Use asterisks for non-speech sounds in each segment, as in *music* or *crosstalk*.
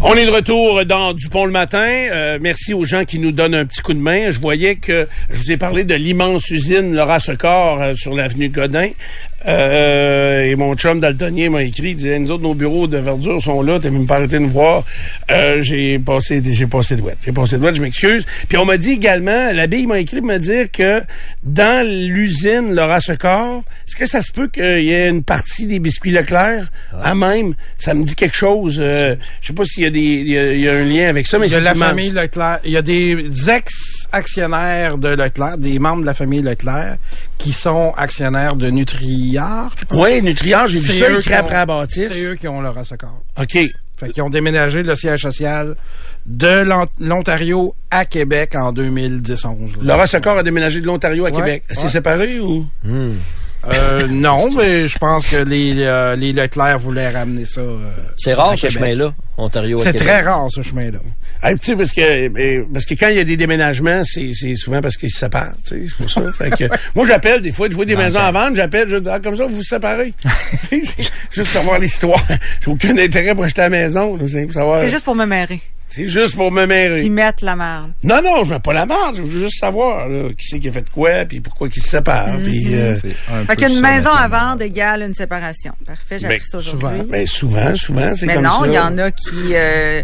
On est de retour dans Dupont le matin. Euh, merci aux gens qui nous donnent un petit coup de main. Je voyais que je vous ai parlé de l'immense usine Laura Secor euh, sur l'avenue Godin. Euh, et mon chum daltonien m'a écrit, il disait, nous autres, nos bureaux de verdure sont là, t'as même pas arrêté de nous voir. Euh, j'ai passé, j'ai passé de J'ai passé de je m'excuse. Puis on m'a dit également, l'abbé, il m'a écrit me dire que dans l'usine Laura Secor, est-ce que ça se peut qu'il y ait une partie des biscuits Leclerc? À même? Ça me dit quelque chose. je sais pas s'il y a des, il y a, un lien avec ça, mais il y a la famille Leclerc. Il y a des ex-actionnaires de Leclerc, des membres de la famille Leclerc, qui sont actionnaires de Nutriard. Oui, Nutriard, j'ai vu ça après la C'est eux qui ont le accord. OK. Fait qu'ils ont déménagé le siège social de l'Ontario à Québec en 2010-11. Laura Secor a déménagé de l'Ontario à Québec. C'est séparé ou? Hmm. Euh, non, mais je pense que les, euh, les Leclerc voulaient ramener ça. Euh, c'est rare ce chemin-là, Ontario. C'est très rare ce chemin-là. Ah, tu sais, parce que parce que quand il y a des déménagements, c'est souvent parce qu'ils se séparent. C'est pour ça. fait que, *laughs* moi, j'appelle des fois, je vois des maisons à vendre, j'appelle, je dis ah, comme ça, vous vous séparez. *laughs* *laughs* juste pour voir l'histoire. J'ai aucun intérêt pour acheter la maison. C'est juste pour me marrer. C'est juste pour me mêler. Puis mettre la merde. Non, non, je mets pas la merde. Je veux juste savoir qui c'est qui a fait quoi, puis pourquoi ils se séparent. Mm euh, fait qu'une maison à vendre égale une séparation. Parfait, j'ai appris ça aujourd'hui. Souvent, mais souvent, souvent, c'est comme ça. Mais non, il y en a qui... Euh,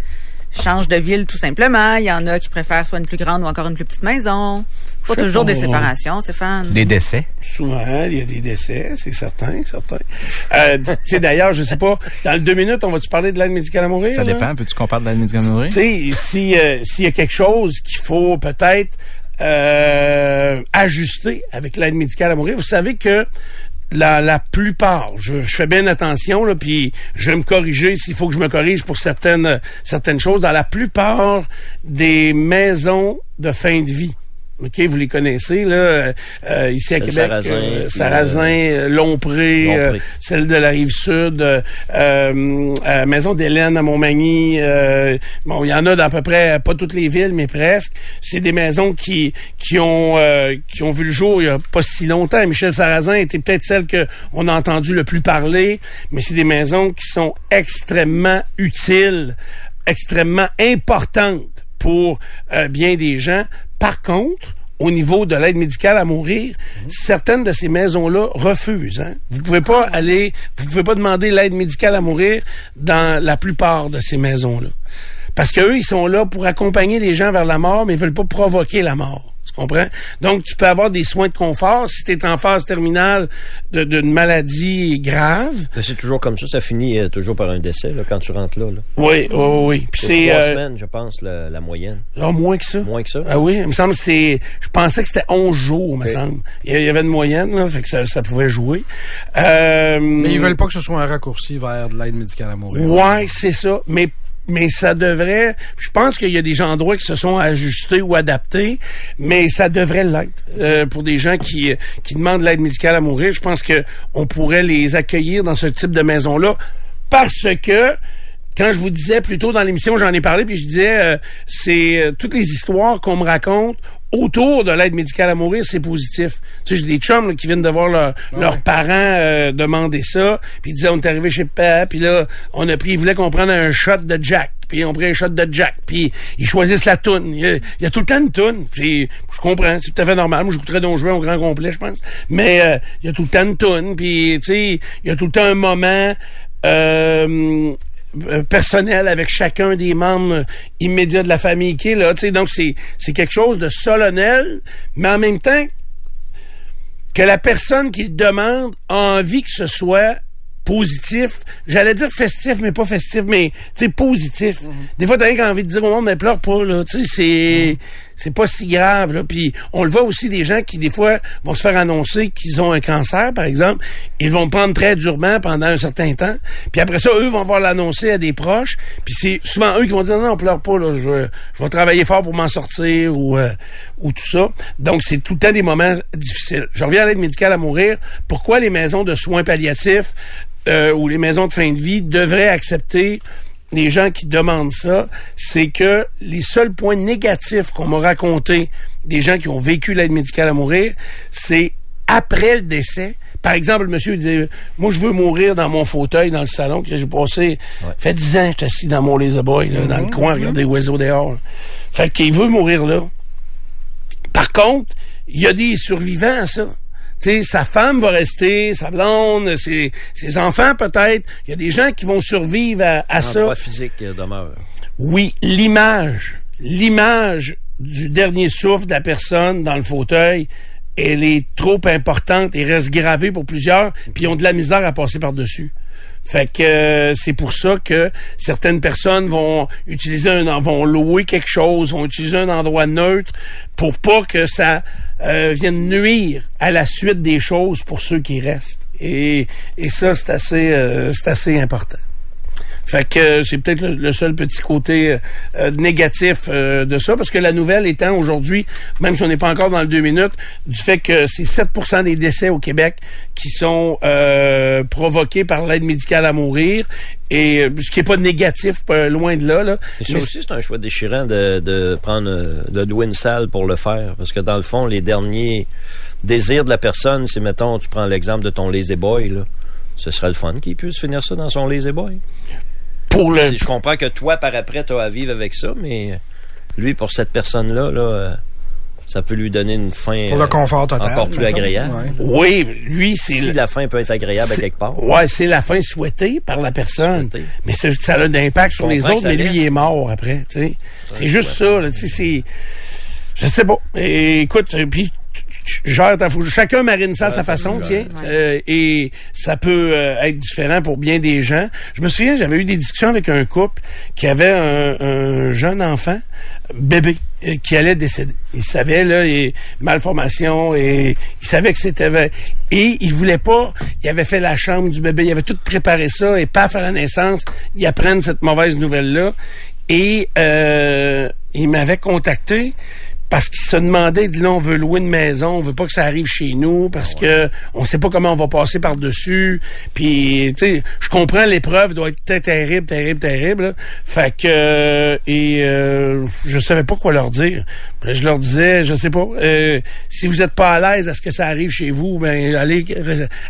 changent de ville tout simplement. Il y en a qui préfèrent soit une plus grande ou encore une plus petite maison. Pas toujours des séparations, Stéphane. Des décès. Souvent, il y a des décès, c'est certain, certain. Euh, tu sais, d'ailleurs, je sais pas, dans le deux minutes, on va-tu parler de l'aide médicale à mourir? Ça dépend. Peux-tu qu'on parle de l'aide médicale à mourir? Tu sais, euh, s'il y a quelque chose qu'il faut peut-être euh, ajuster avec l'aide médicale à mourir, vous savez que la, la plupart, je, fais bien attention, là, puis je vais me corriger s'il faut que je me corrige pour certaines, certaines choses. Dans la plupart des maisons de fin de vie, OK, vous les connaissez, là, euh, ici à Québec. Sarrazin, euh, Sarrazin euh, Lompré, celle de la Rive-Sud, Maison d'Hélène à Montmagny. bon, il y en a dans à peu près, pas toutes les villes, mais presque. C'est des maisons qui qui ont qui ont vu le jour il y a pas si longtemps. Michel Sarrazin était peut-être celle que on a entendu le plus parler, mais c'est des maisons qui sont extrêmement utiles, extrêmement importantes pour bien des gens par contre, au niveau de l'aide médicale à mourir, certaines de ces maisons-là refusent. Hein? Vous pouvez pas aller, vous pouvez pas demander l'aide médicale à mourir dans la plupart de ces maisons-là. Parce qu'eux, ils sont là pour accompagner les gens vers la mort, mais ils veulent pas provoquer la mort comprends? Donc, tu peux avoir des soins de confort si tu es en phase terminale d'une maladie grave. C'est toujours comme ça, ça finit euh, toujours par un décès là, quand tu rentres là. Oui, oui, oui. c'est trois euh, semaines, je pense, la, moyenne. Ah, moins que ça. Moins que ça. Ah oui, il me semble que c'est... Je pensais que c'était 11 jours, me semble. Il y avait une moyenne, là, fait que ça, ça pouvait jouer. Euh, Mais ils veulent pas que ce soit un raccourci vers de l'aide médicale à mourir. Ouais, c'est ça. Mais mais ça devrait. Je pense qu'il y a des endroits qui se sont ajustés ou adaptés, mais ça devrait l'être euh, pour des gens qui qui demandent l'aide médicale à mourir. Je pense que on pourrait les accueillir dans ce type de maison là parce que quand je vous disais plus tôt dans l'émission, j'en ai parlé, puis je disais, euh, c'est euh, toutes les histoires qu'on me raconte autour de l'aide médicale à mourir, c'est positif. Tu sais, j'ai des chums qui viennent de voir leurs parents euh, demander ça, puis ils disaient, on est arrivé chez papa, puis là, on a pris, ils voulaient qu'on prenne un shot de Jack, puis on prit un shot de Jack, puis ils choisissent la toune. Il y a, tout le temps une toune. Je comprends, c'est tout à fait normal. Moi, j'écouterais donc jouer au grand complet, je pense. Mais il y a tout le temps une toune, puis tu sais, il y a tout le temps un moment... Euh, euh, personnel avec chacun des membres immédiats de la famille qui est là. Donc, c'est, c'est quelque chose de solennel, mais en même temps que la personne qui le demande a envie que ce soit positif. J'allais dire festif, mais pas festif, mais tu sais, positif. Mhm. Des fois, t'as rien envie de dire au monde, mais pleure pas, là. Tu sais, c'est, mhm. C'est pas si grave, là. Puis on le voit aussi des gens qui, des fois, vont se faire annoncer qu'ils ont un cancer, par exemple. Ils vont prendre très durement pendant un certain temps. Puis après ça, eux vont voir l'annoncer à des proches. Puis c'est souvent eux qui vont dire, non, non, pleure pas, là. Je, je vais travailler fort pour m'en sortir ou, euh, ou tout ça. Donc, c'est tout le temps des moments difficiles. Je reviens à l'aide médicale à mourir. Pourquoi les maisons de soins palliatifs euh, ou les maisons de fin de vie devraient accepter les gens qui demandent ça, c'est que les seuls points négatifs qu'on m'a raconté des gens qui ont vécu l'aide médicale à mourir, c'est après le décès, par exemple, le monsieur disait, moi, je veux mourir dans mon fauteuil dans le salon que j'ai passé, fait dix ans, j'étais assis dans mon laser boy, là, dans le coin, à regarder les oiseaux dehors. Fait qu'il veut mourir là. Par contre, il y a des survivants à ça. Tu sais, sa femme va rester, sa blonde, ses, ses enfants peut-être. Il y a des gens qui vont survivre à, à ça. Physique euh, demeure. Oui, l'image, l'image du dernier souffle de la personne dans le fauteuil, elle est trop importante et reste gravée pour plusieurs, puis ils ont de la misère à passer par-dessus. Fait que euh, c'est pour ça que certaines personnes vont utiliser un vont louer quelque chose, vont utiliser un endroit neutre pour pas que ça euh, vienne nuire à la suite des choses pour ceux qui restent. Et, et ça c'est assez euh, c'est assez important. Fait que euh, c'est peut-être le, le seul petit côté euh, négatif euh, de ça, parce que la nouvelle étant aujourd'hui, même si on n'est pas encore dans le deux minutes, du fait que c'est 7% des décès au Québec qui sont euh, provoqués par l'aide médicale à mourir, et euh, ce qui est pas négatif, pas loin de là. là. Et ça Mais aussi, c'est un choix déchirant de, de prendre, euh, de louer une salle pour le faire. Parce que dans le fond, les derniers désirs de la personne, c'est, mettons, tu prends l'exemple de ton lazy boy, là. Ce serait le fun qu'il puisse finir ça dans son lazy boy. Pour le Si Je comprends que toi, par après, tu as à vivre avec ça, mais lui, pour cette personne-là, là, euh, ça peut lui donner une fin Pour euh, le confort total. encore plus mettons. agréable. Ouais. oui, lui c'est Si le- la fin peut être agréable à quelque part. Ouais, c'est la fin souhaitée par la personne. Souhaitée. Mais ça a un impact sur les autres, mais lui, il est mort après, tu sais. C'est juste ça, là, tu sais, c'est... Je sais pas. Et, écoute, euh, puis gère ta Chacun marine ça à sa façon, tiens. Euh, et ça peut euh, être différent pour bien des gens. Je me souviens, j'avais eu des discussions avec un couple qui avait un, un jeune enfant, bébé, euh, qui allait décéder. Il savait, là, et malformation, et il savait que c'était vrai. Et il voulait pas, il avait fait la chambre du bébé, il avait tout préparé ça, et paf, à la naissance, ils apprennent cette mauvaise nouvelle-là. Et euh, il m'avait contacté parce qu'il se demandait, il dit là, on veut louer une maison, on veut pas que ça arrive chez nous parce que on sait pas comment on va passer par dessus. Puis, tu sais, je comprends l'épreuve doit être terrible, terrible, terrible. là. Fait que euh, et euh, je savais pas quoi leur dire. Je leur disais, je sais pas, euh, si vous êtes pas à l'aise à ce que ça arrive chez vous, ben allez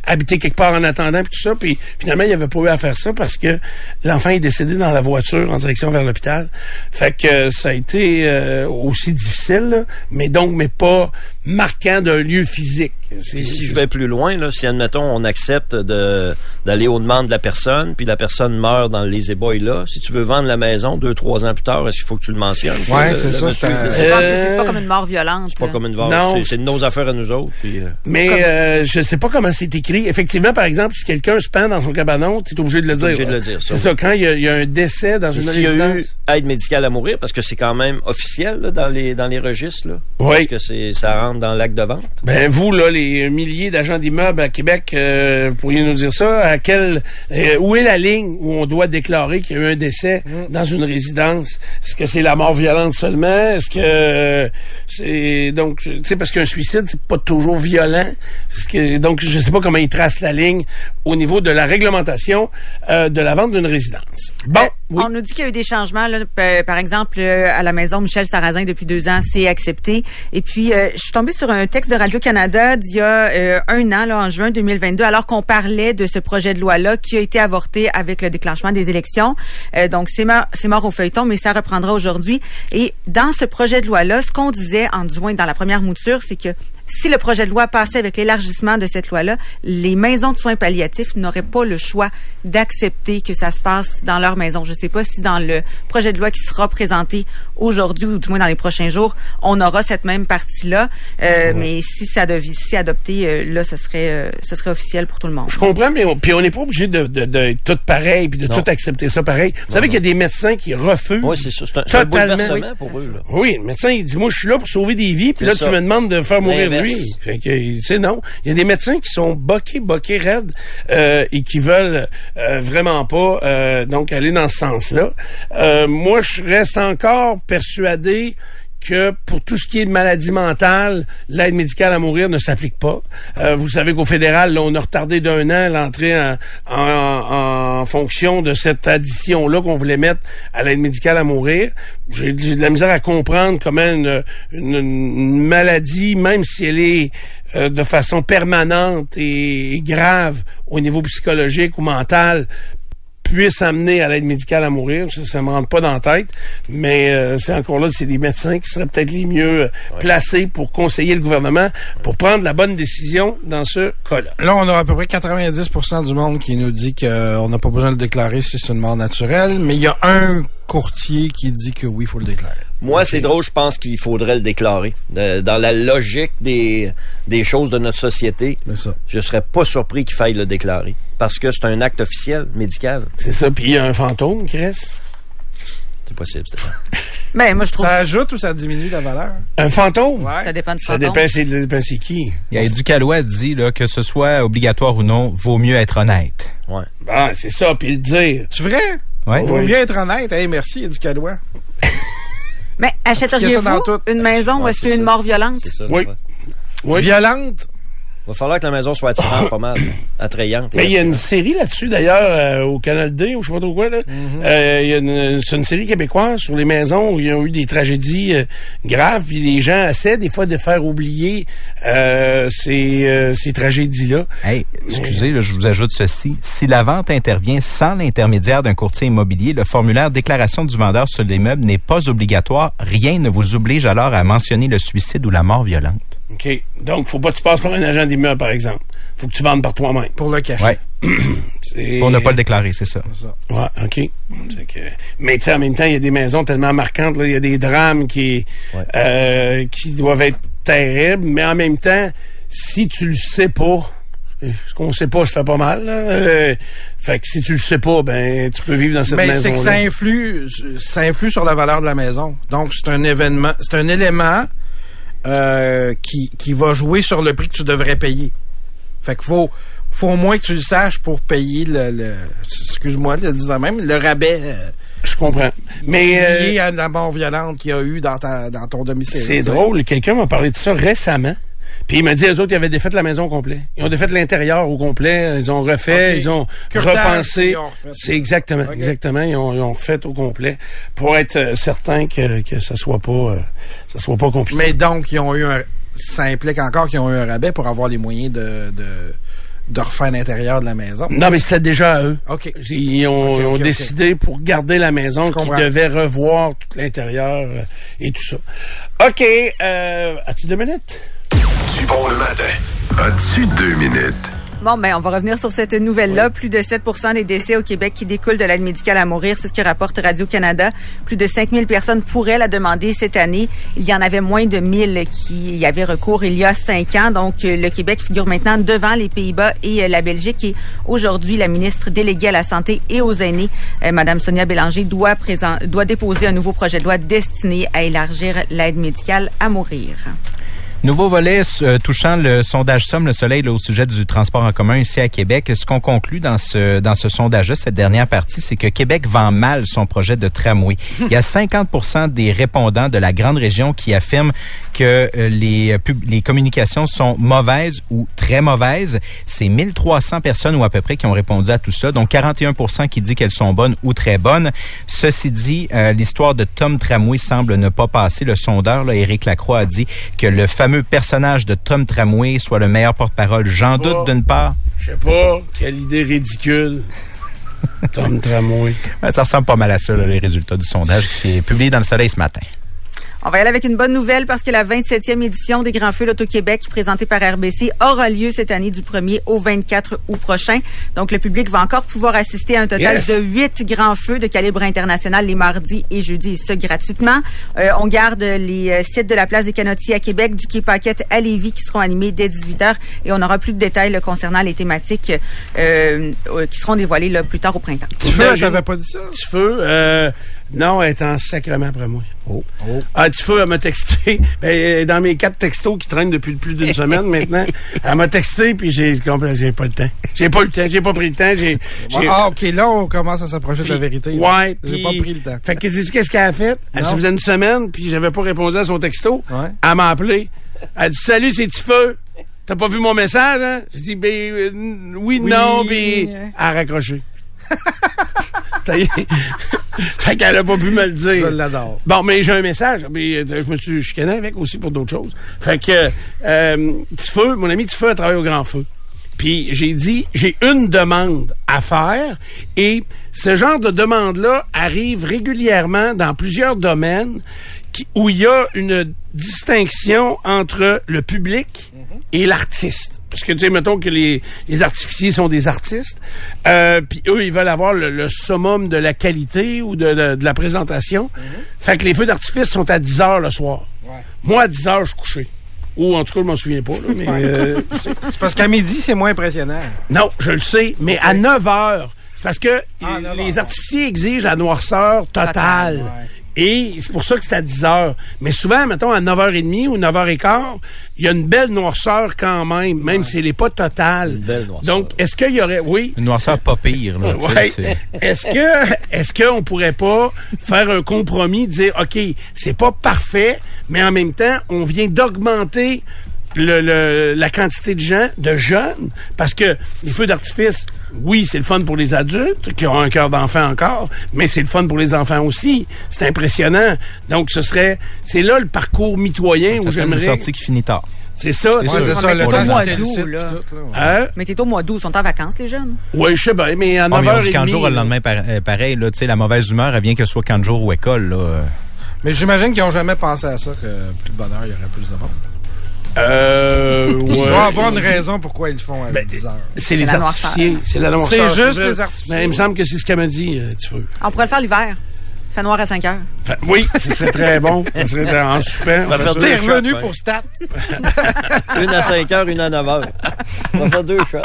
habiter quelque part en attendant puis tout ça. Puis finalement, il avait pas eu à faire ça parce que l'enfant est décédé dans la voiture en direction vers l'hôpital. Fait que ça a été euh, aussi difficile, mais donc mais pas marquant d'un lieu physique. Puis si je vais plus loin, là, si admettons on accepte de d'aller aux demandes de la personne, puis la personne meurt dans les ébois là, si tu veux vendre la maison deux trois ans plus tard, est-ce qu'il faut que tu le mentionnes? Ouais, c'est ça. Je pense que c'est pas comme une mort violente. C'est pas comme une Non, c'est- de nos affaires à nous autres. Puis, euh, Mais euh, je sais pas comment c'est écrit. Effectivement, par exemple, si quelqu'un se pend dans son cabanon, tu es obligé de le dire. obligé de le dire, ça, C'est ça, quand il y, a, il y a un décès dans une s'il y a eu résidence. aide médicale à mourir, parce que c'est quand même officiel là, dans les dans les registres, là, Oui. parce que c'est ça rentre dans l'acte de vente? Ben vous là, les milliers d'agents d'immeubles à Québec, euh, pourriez nous dire ça? À quel euh, où est la ligne où on doit déclarer qu'il y a eu un décès Mm. dans une résidence? Est-ce que c'est la mort violente seulement? Est-ce que euh, c'est donc tu sais parce qu'un suicide c'est pas toujours violent. Est-ce que donc je sais pas comment ils tracent la ligne au niveau de la réglementation euh, de la vente d'une résidence. Bon, Euh, oui. On nous dit qu'il y a eu des changements. Là, P- par exemple, euh, à la maison Michel Sarrazin, depuis deux ans, c'est accepté. Et puis, euh, je suis tombée sur un texte de Radio-Canada d'il y a euh, un an, là, en juin 2022, alors qu'on parlait de ce projet de loi-là qui a été avorté avec le déclenchement des élections. Euh, donc, c'est mort, mort au feuilleton, mais ça reprendra aujourd'hui. Et dans ce projet de loi-là, ce qu'on disait, en moins dans la première mouture, c'est que si le projet de loi passait avec l'élargissement de cette loi-là, les maisons de soins palliatifs n'auraient pas le choix d'accepter que ça se passe dans leur maison. Je ne sais pas si dans le projet de loi qui sera présenté aujourd'hui ou du moins dans les prochains jours, on aura cette même partie-là. Euh, Mais si ça devait si adopté, euh, là, ce serait euh, ce serait officiel pour tout le monde. Je comprends, mais on, puis on n'est pas obligé de, de, tout pareil puis de Non. tout accepter ça pareil. Vous savez qu'il y a des médecins qui refusent. Oui, c'est ça. C'est un, Totalement. pour eux. Là. Oui, le médecin, il dit, moi, je suis là pour sauver des vies, puis là, ça. tu me demandes de faire mourir Lui. Fait non. Il y a des médecins qui sont boqués, boqués raides, euh, et qui veulent euh, vraiment pas, euh, donc, aller dans ce sens-là. Euh, moi, je reste encore persuadé que pour tout ce qui est de maladie mentale, l'aide médicale à mourir ne s'applique pas. Euh, vous savez qu'au fédéral, là, on a retardé d'un an l'entrée en, en- en fonction de cette addition-là qu'on voulait mettre à l'aide médicale à mourir. J'ai de la misère à comprendre comment une, une- une maladie, même si elle est euh, de façon permanente et grave au niveau psychologique ou mental, puisse amener à l'aide médicale à mourir. Ça, ça me rentre pas dans la tête. Mais euh, c'est encore là, c'est des médecins qui seraient peut-être les mieux euh, placés pour conseiller le gouvernement pour prendre la bonne décision dans ce cas-là. Là, on a à peu près 90% du monde qui nous dit qu'on n'a pas besoin de le déclarer si c'est une mort naturelle, mais il y a un courtier qui dit que oui, il faut le déclarer. Moi, c'est drôle, je pense qu'il faudrait le déclarer. De- dans la logique des, des choses de notre société, C'est ça. je serais pas surpris qu'il faille le déclarer. Parce que c'est un acte officiel, médical. C'est ça. Puis il y a un fantôme qui reste. C'est possible, Stéphane. *laughs* Ben, moi, je trouve Ça ajoute ou ça diminue la valeur? Un fantôme? Ouais. ça dépend du Ça fantôme. dépend, c'est, dépend c'est qui. Il y a dit là, que ce soit obligatoire ou non, vaut mieux être honnête. Ouais. Ah, c'est ça. Puis le dire. Tu vrai? Ouais. Vaut Oui. mieux être honnête. Hey, merci, *laughs* il y a du cadeau. Mais ça achèteriez-vous une maison où Ouais, est-ce c'est qu'il y a une ça. mort violente? C'est ça. Oui. ouais. Oui. Violente? Va falloir que la maison soit attirante *coughs* pas mal. Attrayante. Mais il y a une série là-dessus, d'ailleurs, euh, au Canal D, ou je sais pas trop quoi, là. Euh, il y a une, c'est une série québécoise sur les maisons où il y a eu des tragédies euh, graves, puis les gens essaient des fois de faire oublier euh, ces, euh, ces tragédies-là. Hey, excusez, là, je vous ajoute ceci. Si la vente intervient sans l'intermédiaire d'un courtier immobilier, le formulaire déclaration du vendeur sur l'immeuble n'est pas obligatoire. Rien ne vous oblige alors à mentionner le suicide ou la mort violente. OK? Donc, faut pas que tu passes par un agent d'immeuble, par exemple. faut que tu vendes par toi-même. Pour le cacher. Ouais. *clears throat* Pour ne pas le déclarer, c'est ça. Ça. Ouais, OK. Que- Mais tu sais, en même temps, il y a des maisons tellement marquantes, là, il y a des drames qui, Ouais. euh, qui doivent être terribles, mais en même temps, si tu le sais pas, ce qu'on sait pas, ça fait pas mal. là. Euh, fait que si tu le sais pas, ben tu peux vivre dans cette Mais maison. c'est que ça influe, ça influe sur la valeur de la maison. Donc, c'est un événement, c'est un élément euh, qui, qui va jouer sur le prix que tu devrais payer. Fait qu'il faut, faut au moins que tu le saches pour payer le, le excuse-moi de le dire même, le rabais euh, Je comprends. Mais euh, lié à la mort violente qu'il y a eu dans, ta, dans ton domicile. c'est drôle, quelqu'un m'a parlé de ça récemment. Puis il m'a dit, les autres, ils avaient défait la maison au complet. Ils ont défait l'intérieur au complet. Ils ont refait, ils ont Curtage, repensé. C'est exactement, exactement. Ils ont, ils ont refait au complet pour être euh, certain que, que ça soit pas, euh, ça soit pas compliqué. Mais donc, ils ont eu un, ça implique encore qu'ils ont eu un rabais pour avoir les moyens de, de, de refaire l'intérieur de la maison. Non, mais c'était déjà à eux. OK. Ils ont, ont décidé pour garder la maison qu'ils devaient revoir tout l'intérieur euh, et tout ça. OK. Euh, As-tu deux minutes? Bon le matin. As-tu deux minutes? Bon, ben, on va revenir sur cette nouvelle-là. Plus de 7% des décès au Québec qui découlent de l'aide médicale à mourir. C'est ce que rapporte Radio-Canada. Plus de 5000 personnes pourraient la demander cette année. Il y en avait moins de 1000 qui y avaient recours il y a 5 ans. Donc, euh, le Québec figure maintenant devant les Pays-Bas et euh, la Belgique. Et aujourd'hui, la ministre déléguée à la Santé et aux aînés, euh, Madame Sonia Bélanger, doit, présent, doit déposer un nouveau projet de loi destiné à élargir l'aide médicale à mourir. Nouveau volet euh, touchant le sondage Somme le Soleil là, au sujet du transport en commun ici à Québec. Ce qu'on conclut dans ce dans ce sondage-là, cette dernière partie, c'est que Québec vend mal son projet de tramway. *laughs* Il y a 50 des répondants de la grande région qui affirment que euh, les euh, les communications sont mauvaises ou très mauvaises. C'est 1300 personnes ou à peu près qui ont répondu à tout ça. Donc 41 qui dit qu'elles sont bonnes ou très bonnes. Ceci dit, euh, l'histoire de Tom Tramway semble ne pas passer. Le sondeur, là, Éric Lacroix, a dit que le fameux personnage de Tom Tramway soit le meilleur porte-parole. J'en doute d'une part. Je sais pas. Quelle idée ridicule. *laughs* Tom Tramway. Ça ressemble pas mal à ça, là, les résultats du sondage qui s'est publié dans le Soleil ce matin. On va y aller avec une bonne nouvelle parce que la 27e édition des Grands Feux d'Auto-Québec présentée par RBC aura lieu cette année du 1er au 24 août prochain. Donc, le public va encore pouvoir assister à un total Yes. de huit grands feux de calibre international les mardis et jeudis, et ce gratuitement. Euh, on garde les euh, sites de la place des Canotiers à Québec, du Quai Paquette à Lévis qui seront animés dès 18h et on aura plus de détails là, concernant les thématiques euh, euh, qui seront dévoilées là, plus tard au printemps. Tu veux, j'avais pas dit ça. Petit feu. Euh, Non, elle est en sacrement après moi. Oh. Ah, Tifeu, elle m'a texté. *laughs* Ben, dans mes quatre textos qui traînent depuis plus d'une semaine maintenant, *laughs* elle m'a texté, puis j'ai j'ai pas le temps. J'ai pas le temps, j'ai pas pris le temps. J'ai, Ah, OK, là, on commence à s'approcher de la vérité. Ouais, J'ai pas pris le temps. Fait que sais-tu qu'est-ce qu'elle a fait? Elle Non. se faisait une semaine, puis j'avais pas répondu à son texto. Ouais. Elle m'a appelé. Elle dit, salut, c'est Tifeu. T'as pas vu mon message, hein? J'ai dit, ben, euh, oui, Oui, non, puis hein. elle a raccroché. *laughs* Ça y est. *laughs* fait qu'elle a pas pu me le dire. Je l'adore. Bon, mais j'ai un message. Mais euh, je me suis chicané avec aussi pour d'autres choses. Fait que euh, Tifeu, mon ami Tifeu a travaillé au Grand Feu. Puis j'ai dit, j'ai une demande à faire et ce genre de demande-là arrive régulièrement dans plusieurs domaines qui- où il y a une distinction entre le public et l'artiste. Parce que, tu sais, mettons que les, les artificiers sont des artistes, euh, puis eux, ils veulent avoir le, le summum de la qualité ou de, de- de la présentation. Fait que les feux d'artifice sont à 10 heures le soir. Moi, à 10 heures, je suis couché. Ou en tout cas, je m'en souviens pas, là, mais... euh, *laughs* C'est parce qu'à midi, c'est moins impressionnant. non, je le sais, mais à 9 heures. C'est parce que Ah, 9 les artificiers exigent la noirceur totale. Ouais. Et c'est pour ça que c'est à 10 heures. Mais souvent, mettons, à 9h30 ou 9h15, il y a une belle noirceur quand même, même si elle n'est pas totale. Une belle noirceur. Donc, est-ce qu'il y aurait... Oui, Une noirceur pas pire, là. *laughs* Ouais. c'est- Est-ce que est-ce qu'on pourrait pas faire un compromis, dire OK, c'est pas parfait, mais en même temps, on vient d'augmenter le, le- la quantité de gens, de jeunes, parce que les feux d'artifice, oui, c'est le fun pour les adultes qui ont un cœur d'enfant encore, mais c'est le fun pour les enfants aussi. C'est impressionnant. Donc, ce serait, c'est là le parcours mitoyen Ça où fait une j'aimerais. sortie qui finit tard. C'est ça. Ouais, c'est ça, mais au mois de d'août, là. puis tout, là. Hein? Mais t'es au mois d'août, ils sont en vacances, les jeunes. Oui, je sais bien, mais à Ah, mais on dit 9h30. qu'un jour, le lendemain, euh, pareil, là, tu sais, la mauvaise humeur, elle vient que ce soit camp de jour ou école, là. Mais j'imagine qu'ils n'ont jamais pensé à ça, que plus de bonheur, il y aurait plus de monde. Euh, Il ouais. doit avoir une raison pourquoi ils le font à Ben, 10 heures. C'est les la artificiers. noirceur. C'est la noirceur. C'est juste les artificiers. Mais il me semble que c'est ce qu'elle m'a dit, euh, tu veux. On pourrait le faire l'hiver. Fait noir à 5 heures. Fait- oui, ce serait très bon. Ce serait en super. On va faire ça. deux T'es shots, revenu ouais. pour Stat. Une à 5 heures, une à 9 heures. On va faire deux *laughs* shots.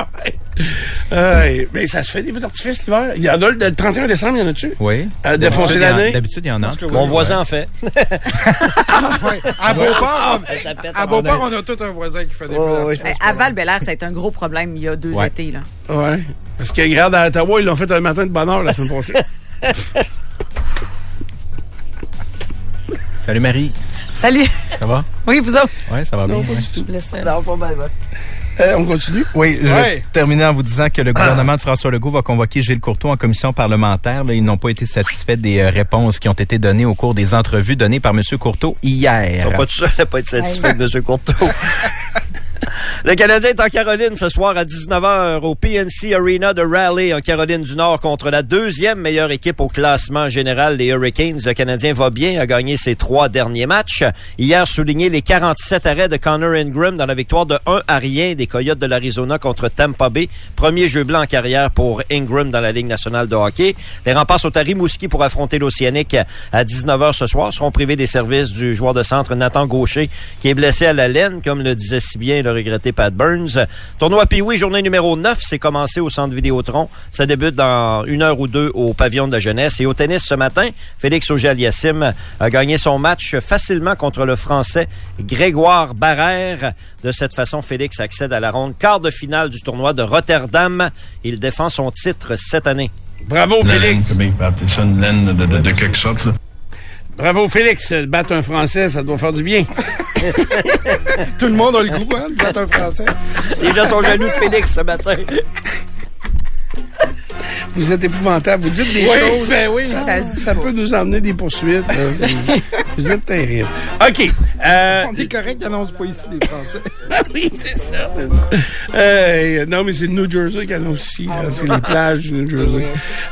Euh, mais ça se fait des feux d'artifice l'hiver. Il y en a le, le 31 décembre, il y en a-tu? Oui. Euh, défoncer D'habitude, il y en- l'année? D'habitude, il y en a. Mon voisin en fait. *laughs* Ouais. À Beauport, on, à Beauport, on a tout un voisin qui fait des feux ouais. d'artifice. À Val-Bélair, ça a été un gros problème il y a deux Ouais. étés. Là. Ouais. Parce que, regarde, à Ottawa, ils l'ont fait un matin de bonne heure la semaine prochaine. *laughs* Salut Marie. Salut! Ça va? Oui, vous autres? Oui, ça va bien. ouais. Je vous laisse. Non, pas mal, ouais. Euh, on continue? Oui, je Ouais. vais terminer en vous disant que le gouvernement de François Legault va convoquer Gilles Courteau en commission parlementaire. Là, ils n'ont pas été satisfaits des euh, réponses qui ont été données au cours des entrevues données par M. Courteau hier. Ils sont pas à pas être satisfaits de M. Courteau. *laughs* Le Canadien est en Caroline ce soir à 19h au PNC Arena de Raleigh en Caroline du Nord contre la deuxième meilleure équipe au classement général, les Hurricanes. Le Canadien va bien, a gagné ses trois derniers matchs. Hier, souligné les 47 arrêts de Connor Ingram dans la victoire de 1 à rien des Coyotes de l'Arizona contre Tampa Bay. Premier jeu blanc en carrière pour Ingram dans la Ligue nationale de hockey. Les remparts sont à Rimouski pour affronter l'Océanique à 19h ce soir. Seront privés des services du joueur de centre Nathan Gaucher qui est blessé à la laine, comme le disait si bien le regretté Pat Burns. Tournoi Pee-Wee, journée numéro 9, c'est commencé au centre Vidéotron. Ça débute dans une heure ou deux au pavillon de la jeunesse. Et au tennis ce matin, Félix Auger-Aliassime a gagné son match facilement contre le Français Grégoire Barrère. De cette façon, Félix accède à la ronde quart de finale du tournoi de Rotterdam. Il défend son titre cette année. Bravo, Félix. comment il peut appeler ça, une laine de, de, de quelque sorte, là. Bravo, Félix. Battre un Français, ça doit faire du bien. *laughs* Tout le monde a le goût, hein, de battre un Français. Les gens sont jaloux de Félix ce matin. Vous êtes épouvantable. Vous dites des Oui, choses. ben oui. Ça, Ça peut nous emmener des poursuites. *laughs* Vous êtes terrible. OK. Euh, On est correct qu'ils annoncent pas ici, les Français. Ah *laughs* oui, c'est ça, c'est ça. Euh, non, mais c'est le New Jersey qui annonce ici. là. C'est les plages du New *laughs* Jersey.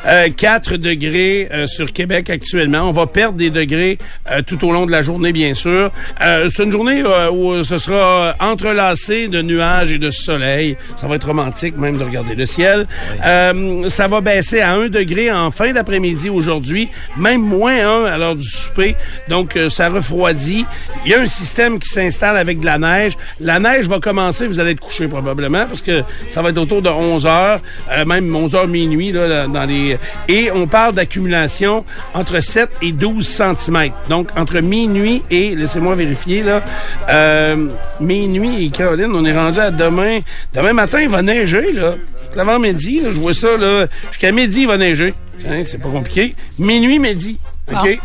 Euh, 4 degrés euh, sur Québec actuellement. On va perdre des degrés euh, tout au long de la journée, bien sûr. Euh, c'est une journée euh, où ce sera entrelacé de nuages et de soleil. Ça va être romantique même de regarder le ciel. Euh, ça va baisser à 1 degré en fin d'après-midi aujourd'hui, même moins 1 à l'heure du souper. Donc, euh, ça refroidit. Il y a un système qui s'installe avec de la neige. La neige neige va commencer, vous allez être couché probablement parce que ça va être autour de 11 heures, euh, même 11 heures minuit là, dans les et on parle d'accumulation entre 7 et 12 cm. Donc entre minuit et laissez-moi vérifier là, euh, minuit et Caroline, on est rendu à demain. Demain matin, il va neiger là. L'avant-midi, là, je vois ça là, jusqu'à midi il va neiger. Tiens, c'est pas compliqué. Minuit, midi. OK?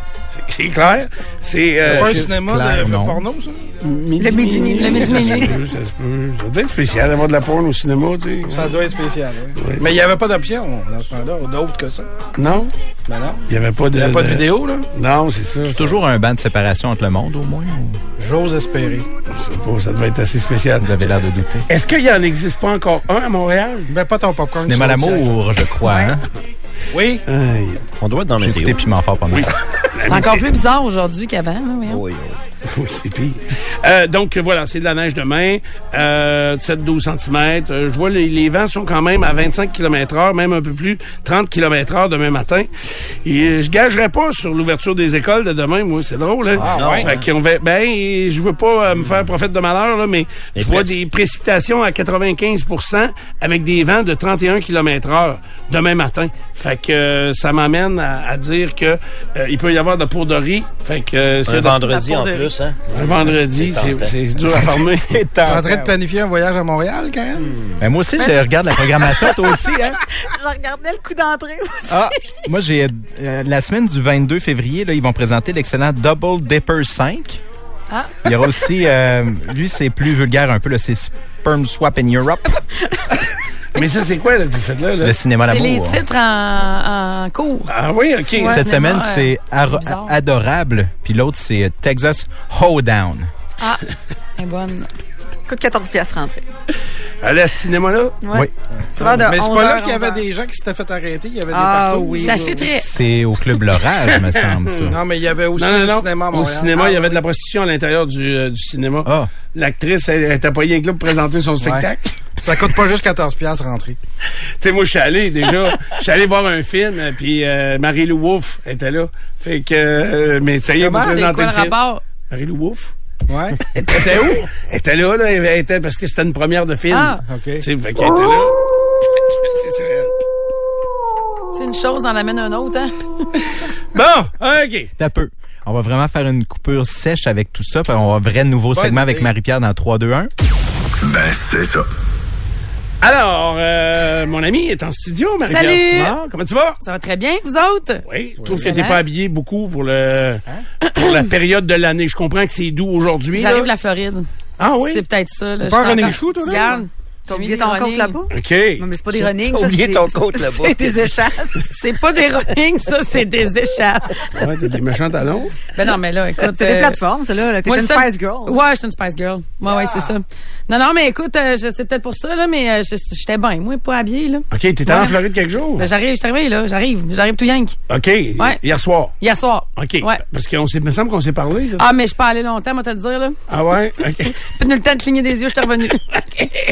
*laughs* C'est clair. C'est euh, un cinéma clair, de porno, ça? Midi, Le midi. Le midi ça se peut, ça se peut. Ça doit être spécial d'avoir de la porn au cinéma, tu sais. Ça doit être spécial, oui. Mais il n'y avait pas d'option dans ce temps-là, d'autre que ça? Non? Ben non. Il n'y avait pas de... Il n'y avait pas de vidéo, là? Non, c'est ça. C'est toujours un banc de séparation entre le monde, au moins. ou? J'ose espérer. Je sais pas, ça devait être assez spécial. Vous avez l'air de douter. Est-ce qu'il en existe pas encore un à Montréal? Ben, pas ton popcorn. Cinéma l'amour, je crois. Hein? *laughs* Oui. Aïe. On doit être dans J'ai météo. écouté Piment Fort pendant *laughs* C'est encore plus bizarre aujourd'hui qu'avant. Oui, oui. *laughs* Oui, c'est pire. Euh, donc, voilà, c'est de la neige demain, euh, 7-12 cm. je vois les, les vents sont quand même à 25 km heure, même un peu plus, 30 km heure demain matin. Et euh, je gagerais pas sur l'ouverture des écoles de demain, moi, c'est drôle, hein? Ah, ouais. Fait qu'on va, ben, je veux pas euh, me faire prophète de malheur, là, mais je vois presque. des précipitations à 95% avec des vents de 31 km heure demain matin. Fait que euh, ça m'amène à, à dire que euh, il peut y avoir de la pourderie. Fait que euh, de- vendredi en La plus, hein? un vendredi, C'est dur à former. *laughs* T'es en train de planifier un voyage à Montréal, quand même? Ben, moi aussi, je regarde la programmation, toi aussi. Hein? *laughs* Je regardais le coup d'entrée. Ah, moi, j'ai euh, la semaine du 22 février, là, ils vont présenter l'excellent Double Dipper 5. Ah. Il y aura aussi, euh, lui, c'est plus vulgaire un peu, là, c'est Sperm Swap in Europe, *laughs* Mais ça, c'est quoi là, que vous faites là? là? le cinéma C'est les l'amour. titres en, en cours. Ah oui, OK. Ouais. Cette cinéma, semaine, euh, c'est Ar- bizarre. Adorable, puis l'autre, c'est Texas Hoedown. Ah, est bonne. Coûte 14 pièces rentrée. Allez à ce cinéma-là? Oui. De Mais c'est 11 pas là heures, qu'il y avait 11 heures. des gens qui s'étaient fait arrêter. Il y avait des Ah, partout. oui. Ça fait très. C'est au Club L'Orage, me *laughs* semble, ça. Non, mais il y avait aussi Non, non, le non. cinéma à Au Montréal. cinéma, il y avait de la prostitution à l'intérieur du, euh, du cinéma. Ah. L'actrice, elle, elle était pas rien que là pour présenter son spectacle. Ça coûte pas juste 14 piastres rentrer. tu sais, moi, je suis allé déjà. Je suis allé voir un film, euh, puis euh, Marie-Lou Wolfe était là. Fait que, euh, mais ça y est, vous Comment? C'est présentez quoi le le film. rapport? Marie-Lou Wolfe? Ouais. Elle *laughs* était où? Elle était là, là. Elle était parce que c'était une première de film. Ah. OK. Tu sais, fait qu'elle était là. *laughs* C'est ça. C'est une chose en amène un autre, hein? *laughs* Bon, OK. T'as peu. On va vraiment faire une coupure sèche avec tout ça. puis On va un vrai nouveau Bonne segment avec. Marie-Pierre dans 3, 2, 1. Ben, c'est ça. Alors, euh, mon ami est en studio, Marie-Pierre. Simard. Comment tu vas? Ça va très bien, vous autres? Oui, je trouve que Oui. t'es pas habillé beaucoup pour le pour la période de l'année. Je comprends que c'est doux aujourd'hui. J'arrive de la Floride. Ah oui? C'est peut-être ça. Là. pas encore- shoe, toi, là? Regarde. T'as oublié ton compte là-bas? OK. Non, mais c'est pas des running, ça. oublié c'est ton compte là-bas. C'est des échasses. *laughs* C'est pas des running, ça, c'est des *laughs* échappes. Ouais, t'as des méchants talons. Ben non, mais là, écoute. C'est des euh, plateformes, ça, là. T'es une ça- Spice Girl. Ouais, je suis une Spice Girl. Ouais, ouais, c'est ça. Non, non, mais écoute, euh, je sais peut-être pour ça, là, mais euh, j'étais bien, moi, pas habillée, là. OK, t'étais Ouais. en Floride quelques jours? Ben, j'arrive, je suis là. J'arrive. J'arrive tout yank. OK. Hier soir? Hier soir. OK. Ouais. Parce qu'on s'est, me semble qu'on s'est parlé, ça. Ah, mais je suis pas longtemps, moi, te le dire, là. Ah ouais? OK. *laughs* Eu le temps de cligner des yeux, je suis revenu.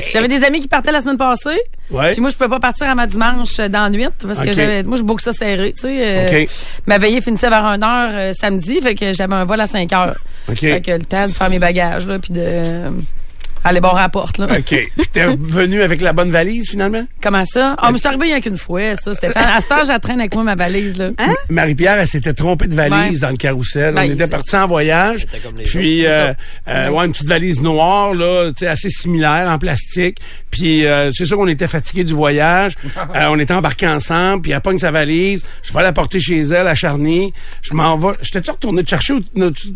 J'avais des amis qui partaient la semaine passée. Ouais. Puis moi, je pouvais pas partir à ma dimanche euh, dans la nuit parce que j'avais, moi, je boucle ça serré, tu sais. euh, Ok. Ma veillée finissait vers 1 heure euh, samedi, fait que j'avais un vol à 5 heures. OK. Fait que le temps de faire mes bagages, là, puis de euh, aller barrer à la porte, là. OK. Puis t'es revenu avec la bonne valise, finalement? Comment ça? Ah, mais je suis arrivé rien qu'une fois, ça, Stéphane. À ce heure, j'attraîne avec moi ma valise, là. Hein? Marie-Pierre, elle s'était trompée de valise dans le carrousel. Ben, On était partis en voyage. était comme les Puis, autres, euh, euh, ouais, une petite valise noire, là, tu sais, assez similaire, en plastique. Puis, euh, c'est sûr qu'on était fatigués du voyage. *laughs* Euh, on était embarqués ensemble. Puis, elle pogne sa valise. Je vais la porter chez elle, à Charny. Je m'en vais. Je t'ai-tu retourné te chercher où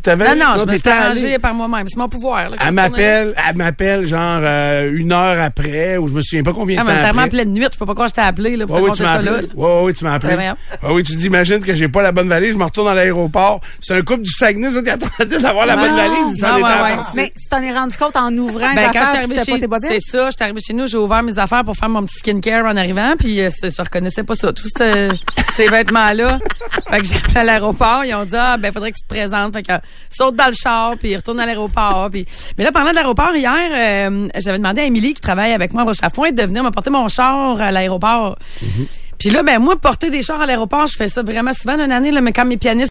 t'avais? Non, non, je me suis par moi-même. C'est mon pouvoir, là. Elle m'appelle, elle m'appelle genre euh, une heure après, ou je me souviens pas combien de Ah, mais temps tellement après. pleine nuit, je peux pas que je t'ai appelé, là, pour Ouais, te oui, tu m'as ça, là. ouais, tu m'as appelé. Ouais, oui, tu dis, imagine que j'ai pas la bonne valise, je me retourne à l'aéroport. C'est un couple du Saguenay, ça, qui attendait d'avoir la Ah, bonne valise. Ah, ouais, ouais. Mais tu t'en es rendu compte en ouvrant Ben, quand je suis chez bobettes? c'est ça, je suis arrivée chez nous, j'ai ouvert mes affaires pour faire mon petit skincare en arrivant, puis euh, je reconnaissais pas ça, tous ce- *laughs* ces vêtements-là. fait que j'ai appelé à l'aéroport, ils ont dit ah ben faudrait que tu te présentes, fait que saute dans le char, puis retourne à l'aéroport, puis mais là parlant de l'aéroport hier, euh, j'avais demandé à Émilie qui travaille avec moi à Rochafouin de venir me porter mon char à l'aéroport. Puis là, ben moi, porter des chars à l'aéroport, je fais ça vraiment souvent d'une année, là, mais quand mes pianistes